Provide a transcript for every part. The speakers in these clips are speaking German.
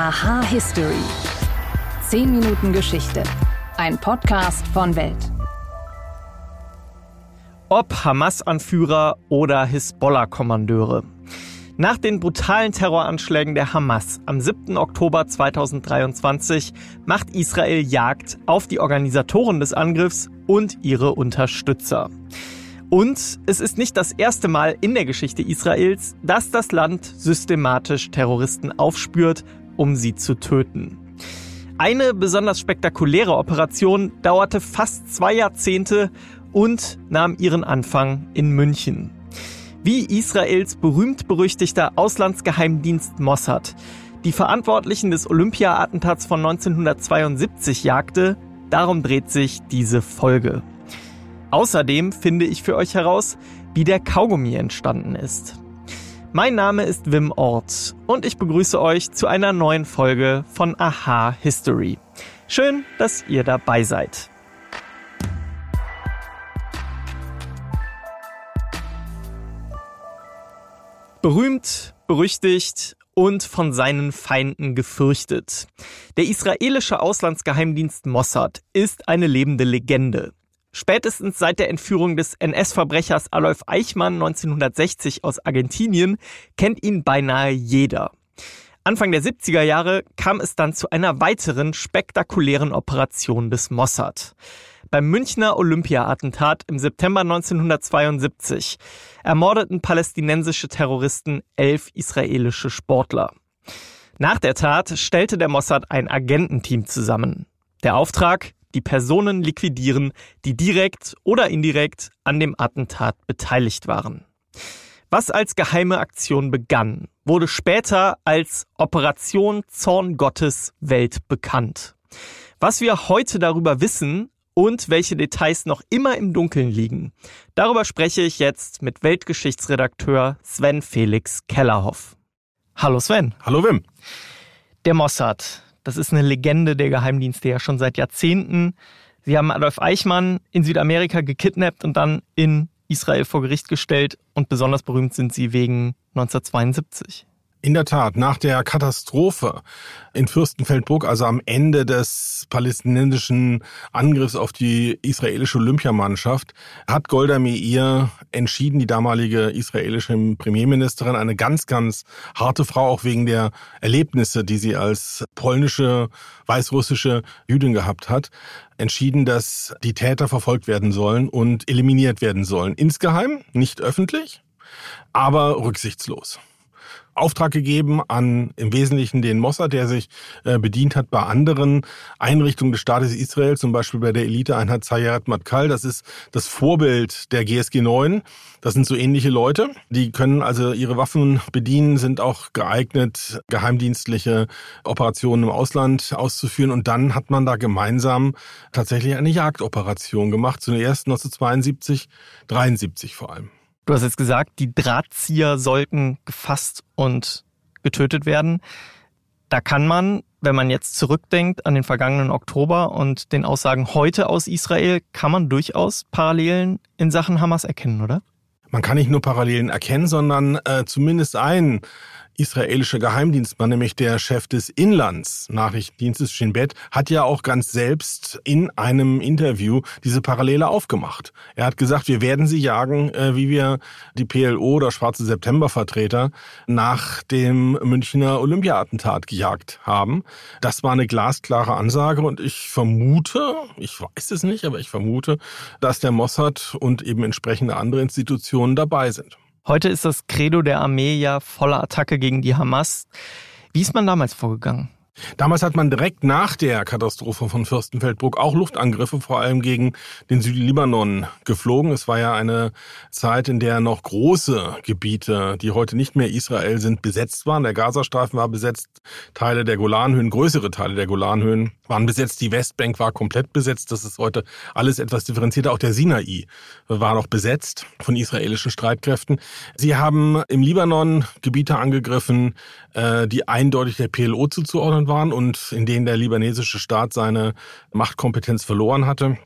Aha History. 10 Minuten Geschichte. Ein Podcast von Welt. Ob Hamas-Anführer oder Hisbollah-Kommandeure. Nach den brutalen Terroranschlägen der Hamas am 7. Oktober 2023 macht Israel Jagd auf die Organisatoren des Angriffs und ihre Unterstützer. Und es ist nicht das erste Mal in der Geschichte Israels, dass das Land systematisch Terroristen aufspürt, um sie zu töten. Eine besonders spektakuläre Operation dauerte fast zwei Jahrzehnte und nahm ihren Anfang in München. Wie Israels berühmt-berüchtigter Auslandsgeheimdienst Mossad die Verantwortlichen des Olympia-Attentats von 1972 jagte, darum dreht sich diese Folge. Außerdem finde ich für euch heraus, wie der Kaugummi entstanden ist. Mein Name ist Wim Ort und ich begrüße euch zu einer neuen Folge von Aha History. Schön, dass ihr dabei seid. Berühmt, berüchtigt und von seinen Feinden gefürchtet. Der israelische Auslandsgeheimdienst Mossad ist eine lebende Legende. Spätestens seit der Entführung des NS-Verbrechers Adolf Eichmann 1960 aus Argentinien kennt ihn beinahe jeder. Anfang der 70er Jahre kam es dann zu einer weiteren spektakulären Operation des Mossad. Beim Münchner Olympia-Attentat im September 1972 ermordeten palästinensische Terroristen elf israelische Sportler. Nach der Tat stellte der Mossad ein Agententeam zusammen. Der Auftrag, die Personen liquidieren, die direkt oder indirekt an dem Attentat beteiligt waren. Was als geheime Aktion begann, wurde später als Operation Zorn Gottes Welt bekannt. Was wir heute darüber wissen und welche Details noch immer im Dunkeln liegen, darüber spreche ich jetzt mit Weltgeschichtsredakteur Sven Felix Kellerhoff. Hallo Sven. Hallo Wim. Der Mossad, das ist eine Legende der Geheimdienste ja schon seit Jahrzehnten. Sie haben Adolf Eichmann in Südamerika gekidnappt und dann in Israel vor Gericht gestellt. Und besonders berühmt sind sie wegen 1972. In der Tat, nach der Katastrophe in Fürstenfeldbruck, also am Ende des palästinensischen Angriffs auf die israelische Olympiamannschaft, hat Golda Meir entschieden, die damalige israelische Premierministerin, eine ganz, ganz harte Frau, auch wegen der Erlebnisse, die sie als polnische, weißrussische Jüdin gehabt hat, entschieden, dass die Täter verfolgt werden sollen und eliminiert werden sollen. Insgeheim, nicht öffentlich, aber rücksichtslos. Auftrag gegeben an im Wesentlichen den Mossad, der sich äh, bedient hat bei anderen Einrichtungen des Staates Israel, zum Beispiel bei der Eliteeinheit Zayat Matkal. Das ist das Vorbild der GSG 9. Das sind so ähnliche Leute. Die können also ihre Waffen bedienen, sind auch geeignet, geheimdienstliche Operationen im Ausland auszuführen. Und dann hat man da gemeinsam tatsächlich eine Jagdoperation gemacht. Zuerst 1972, 73 vor allem. Du hast jetzt gesagt, die Drahtzieher sollten gefasst und getötet werden. Da kann man, wenn man jetzt zurückdenkt an den vergangenen Oktober und den Aussagen heute aus Israel, kann man durchaus Parallelen in Sachen Hamas erkennen, oder? Man kann nicht nur Parallelen erkennen, sondern äh, zumindest einen israelische Geheimdienstmann, nämlich der Chef des Inlandsnachrichtendienstes Shin Bet, hat ja auch ganz selbst in einem Interview diese Parallele aufgemacht. Er hat gesagt, wir werden sie jagen, äh, wie wir die PLO oder Schwarze September-Vertreter nach dem Münchner Olympia-Attentat gejagt haben. Das war eine glasklare Ansage und ich vermute, ich weiß es nicht, aber ich vermute, dass der Mossad und eben entsprechende andere Institutionen dabei sind. Heute ist das Credo der Armee ja voller Attacke gegen die Hamas. Wie ist man damals vorgegangen? Damals hat man direkt nach der Katastrophe von Fürstenfeldbruck auch Luftangriffe vor allem gegen den Südlibanon geflogen. Es war ja eine Zeit, in der noch große Gebiete, die heute nicht mehr Israel sind, besetzt waren. Der Gazastreifen war besetzt, Teile der Golanhöhen, größere Teile der Golanhöhen waren besetzt, die Westbank war komplett besetzt. Das ist heute alles etwas differenzierter. Auch der Sinai war noch besetzt von israelischen Streitkräften. Sie haben im Libanon Gebiete angegriffen, äh, die eindeutig der PLO zuzuordnen waren und in denen der libanesische Staat seine Machtkompetenz verloren hatte.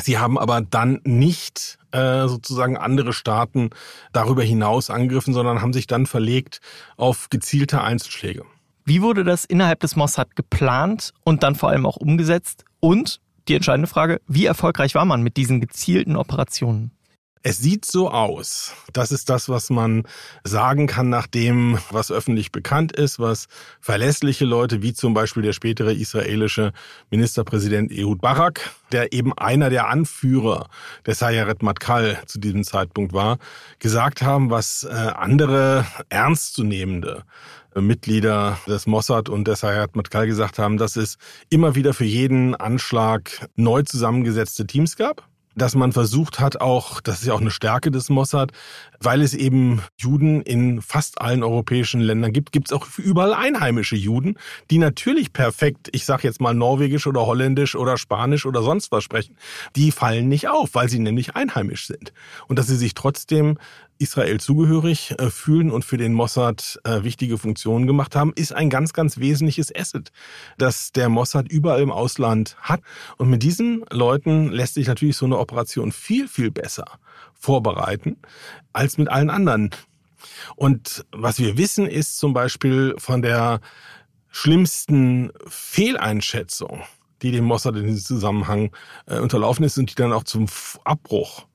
Sie haben aber dann nicht äh, sozusagen andere Staaten darüber hinaus angegriffen, sondern haben sich dann verlegt auf gezielte Einzelschläge. Wie wurde das innerhalb des Mossad geplant und dann vor allem auch umgesetzt? Und die entscheidende Frage, wie erfolgreich war man mit diesen gezielten Operationen? Es sieht so aus. Das ist das, was man sagen kann nach dem, was öffentlich bekannt ist, was verlässliche Leute, wie zum Beispiel der spätere israelische Ministerpräsident Ehud Barak, der eben einer der Anführer der Sayeret Matkal zu diesem Zeitpunkt war, gesagt haben, was äh, andere ernstzunehmende Mitglieder des Mossad und des Hayat Matkal gesagt haben, dass es immer wieder für jeden Anschlag neu zusammengesetzte Teams gab dass man versucht hat, auch, das ist ja auch eine Stärke des Mossad, weil es eben Juden in fast allen europäischen Ländern gibt, gibt es auch überall einheimische Juden, die natürlich perfekt, ich sage jetzt mal norwegisch oder holländisch oder spanisch oder sonst was sprechen. Die fallen nicht auf, weil sie nämlich einheimisch sind. Und dass sie sich trotzdem Israel zugehörig äh, fühlen und für den Mossad äh, wichtige Funktionen gemacht haben, ist ein ganz, ganz wesentliches Asset, das der Mossad überall im Ausland hat. Und mit diesen Leuten lässt sich natürlich so eine Operation viel, viel besser vorbereiten als mit allen anderen. Und was wir wissen, ist zum Beispiel von der schlimmsten Fehleinschätzung, die dem Mossad in diesem Zusammenhang äh, unterlaufen ist und die dann auch zum Abbruch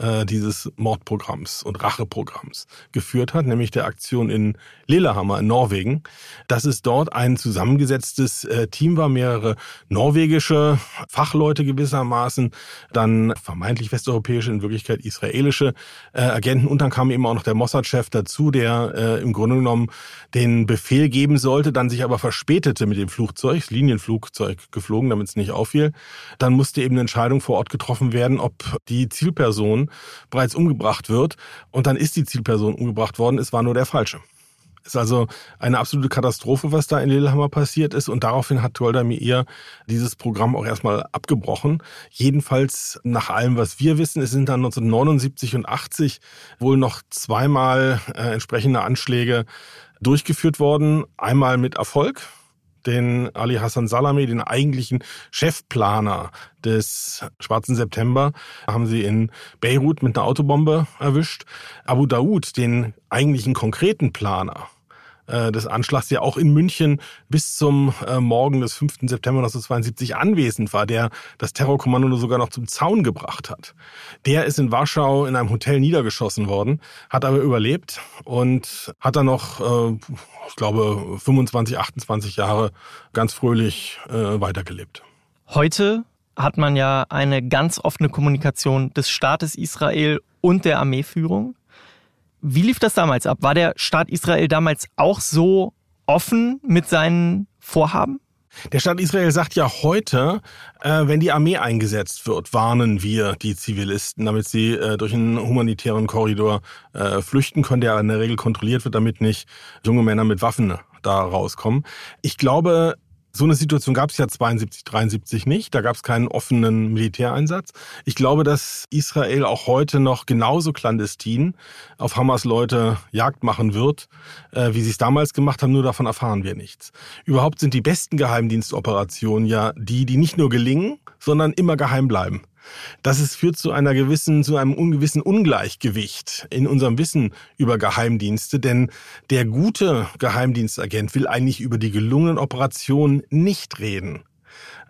äh, dieses Mordprogramms und Racheprogramms geführt hat, nämlich der Aktion in Lillehammer in Norwegen, dass es dort ein zusammengesetztes äh, Team war, mehrere norwegische Fachleute gewissermaßen, dann vermeintlich westeuropäische, in Wirklichkeit israelische äh, Agenten und dann kam eben auch noch der Mossad-Chef dazu, der äh, im Grunde genommen den Befehl geben sollte, dann sich aber verspätete mit dem Flugzeug, Linienflugzeug geflogen, damit es nicht auffiel. Dann musste eben eine Entscheidung vor Ort getroffen werden, ob die Zielperson bereits umgebracht wird und dann ist die Zielperson umgebracht worden, es war nur der Falsche. Ist also eine absolute Katastrophe, was da in Lillehammer passiert ist. Und daraufhin hat Golda Meir dieses Programm auch erstmal abgebrochen. Jedenfalls nach allem, was wir wissen, es sind dann 1979 und 80 wohl noch zweimal äh, entsprechende Anschläge durchgeführt worden. Einmal mit Erfolg den Ali Hassan Salami, den eigentlichen Chefplaner des Schwarzen September, haben sie in Beirut mit einer Autobombe erwischt. Abu Daoud, den eigentlichen konkreten Planer, äh, des Anschlags, der auch in München bis zum äh, Morgen des 5. September 1972 anwesend war, der das Terrorkommando sogar noch zum Zaun gebracht hat. Der ist in Warschau in einem Hotel niedergeschossen worden, hat aber überlebt und hat dann noch, äh, ich glaube, 25, 28 Jahre ganz fröhlich weitergelebt. Heute hat man ja eine ganz offene Kommunikation des Staates Israel und der Armeeführung. Wie lief das damals ab? War der Staat Israel damals auch so offen mit seinen Vorhaben? Der Staat Israel sagt ja heute, äh, wenn die Armee eingesetzt wird, warnen wir die Zivilisten, damit sie äh, durch einen humanitären Korridor äh, flüchten können, der in der Regel kontrolliert wird, damit nicht junge Männer mit Waffen da rauskommen. Ich glaube, so eine Situation gab es ja 72, 73 nicht. Da gab es keinen offenen Militäreinsatz. Ich glaube, dass Israel auch heute noch genauso clandestin auf Hamas Leute Jagd machen wird, äh, wie sie es damals gemacht haben. Nur davon erfahren wir nichts. Überhaupt sind die besten Geheimdienstoperationen ja die, die nicht nur gelingen, sondern immer geheim bleiben. Das ist, führt zu einer gewissen, zu einem ungewissen Ungleichgewicht in unserem Wissen über Geheimdienste, denn der gute Geheimdienstagent will eigentlich über die gelungenen Operationen nicht reden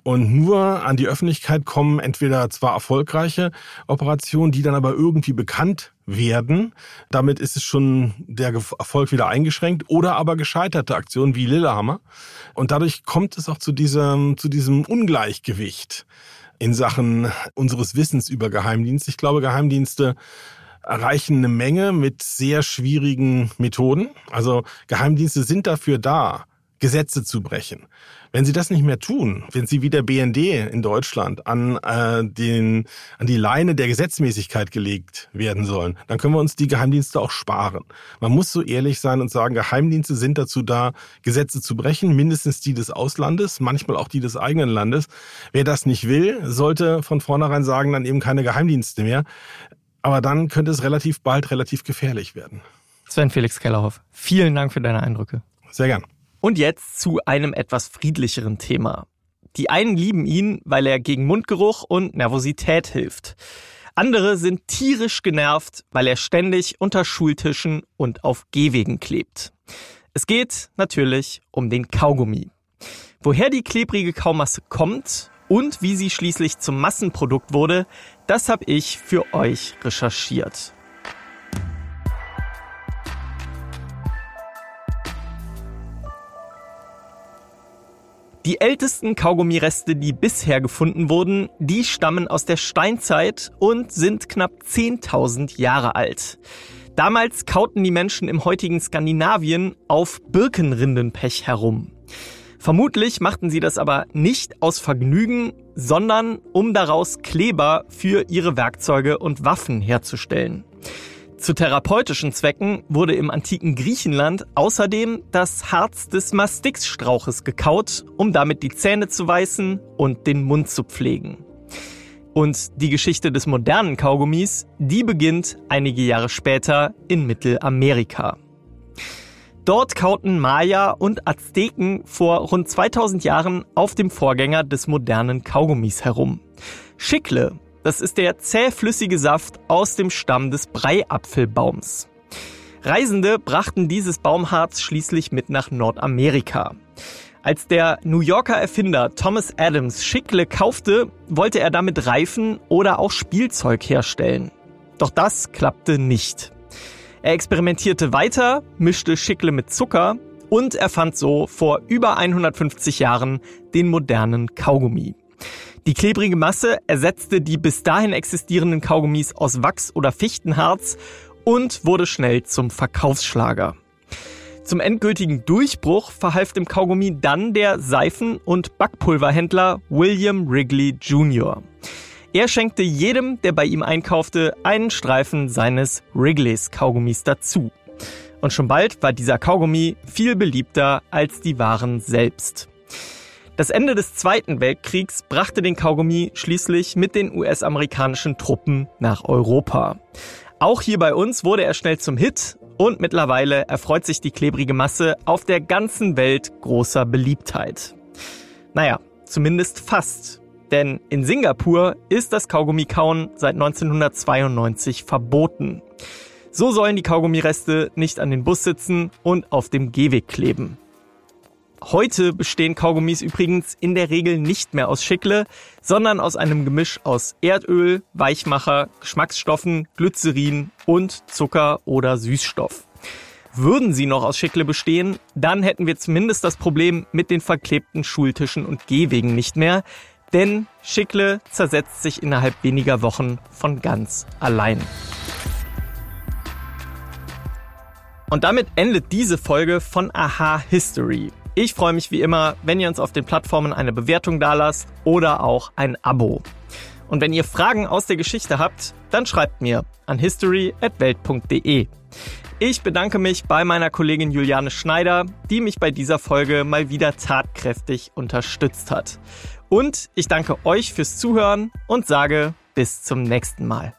und nur an die Öffentlichkeit kommen entweder zwar erfolgreiche Operationen, die dann aber irgendwie bekannt werden. Damit ist es schon der Erfolg wieder eingeschränkt oder aber gescheiterte Aktionen wie Lillehammer. Und dadurch kommt es auch zu diesem, zu diesem Ungleichgewicht in Sachen unseres Wissens über Geheimdienste. Ich glaube, Geheimdienste erreichen eine Menge mit sehr schwierigen Methoden. Also Geheimdienste sind dafür da, Gesetze zu brechen. Wenn sie das nicht mehr tun, wenn sie wie der BND in Deutschland an, äh, den, an die Leine der Gesetzmäßigkeit gelegt werden sollen, dann können wir uns die Geheimdienste auch sparen. Man muss so ehrlich sein und sagen, Geheimdienste sind dazu da, Gesetze zu brechen, mindestens die des Auslandes, manchmal auch die des eigenen Landes. Wer das nicht will, sollte von vornherein sagen, dann eben keine Geheimdienste mehr. Aber dann könnte es relativ bald relativ gefährlich werden. Sven Felix Kellerhoff, vielen Dank für deine Eindrücke. Sehr gern. Und jetzt zu einem etwas friedlicheren Thema. Die einen lieben ihn, weil er gegen Mundgeruch und Nervosität hilft. Andere sind tierisch genervt, weil er ständig unter Schultischen und auf Gehwegen klebt. Es geht natürlich um den Kaugummi. Woher die klebrige Kaumasse kommt und wie sie schließlich zum Massenprodukt wurde, das habe ich für euch recherchiert. Die ältesten Kaugummireste, die bisher gefunden wurden, die stammen aus der Steinzeit und sind knapp 10.000 Jahre alt. Damals kauten die Menschen im heutigen Skandinavien auf Birkenrindenpech herum. Vermutlich machten sie das aber nicht aus Vergnügen, sondern um daraus Kleber für ihre Werkzeuge und Waffen herzustellen. Zu therapeutischen Zwecken wurde im antiken Griechenland außerdem das Harz des Mastixstrauches gekaut, um damit die Zähne zu weißen und den Mund zu pflegen. Und die Geschichte des modernen Kaugummis, die beginnt einige Jahre später in Mittelamerika. Dort kauten Maya und Azteken vor rund 2000 Jahren auf dem Vorgänger des modernen Kaugummis herum. Schickle das ist der zähflüssige Saft aus dem Stamm des Breiapfelbaums. Reisende brachten dieses Baumharz schließlich mit nach Nordamerika. Als der New Yorker Erfinder Thomas Adams Schickle kaufte, wollte er damit Reifen oder auch Spielzeug herstellen. Doch das klappte nicht. Er experimentierte weiter, mischte Schickle mit Zucker und erfand so vor über 150 Jahren den modernen Kaugummi. Die klebrige Masse ersetzte die bis dahin existierenden Kaugummis aus Wachs oder Fichtenharz und wurde schnell zum Verkaufsschlager. Zum endgültigen Durchbruch verhalf dem Kaugummi dann der Seifen- und Backpulverhändler William Wrigley Jr. Er schenkte jedem, der bei ihm einkaufte, einen Streifen seines Wrigleys Kaugummis dazu. Und schon bald war dieser Kaugummi viel beliebter als die Waren selbst. Das Ende des Zweiten Weltkriegs brachte den Kaugummi schließlich mit den US-amerikanischen Truppen nach Europa. Auch hier bei uns wurde er schnell zum Hit und mittlerweile erfreut sich die klebrige Masse auf der ganzen Welt großer Beliebtheit. Naja, zumindest fast. Denn in Singapur ist das Kaugummikauen seit 1992 verboten. So sollen die Kaugummireste nicht an den Bus sitzen und auf dem Gehweg kleben. Heute bestehen Kaugummis übrigens in der Regel nicht mehr aus Schickle, sondern aus einem Gemisch aus Erdöl, Weichmacher, Geschmacksstoffen, Glycerin und Zucker oder Süßstoff. Würden sie noch aus Schickle bestehen, dann hätten wir zumindest das Problem mit den verklebten Schultischen und Gehwegen nicht mehr, denn Schickle zersetzt sich innerhalb weniger Wochen von ganz allein. Und damit endet diese Folge von Aha History. Ich freue mich wie immer, wenn ihr uns auf den Plattformen eine Bewertung dalasst oder auch ein Abo. Und wenn ihr Fragen aus der Geschichte habt, dann schreibt mir an history@welt.de. Ich bedanke mich bei meiner Kollegin Juliane Schneider, die mich bei dieser Folge mal wieder tatkräftig unterstützt hat. Und ich danke euch fürs Zuhören und sage bis zum nächsten Mal.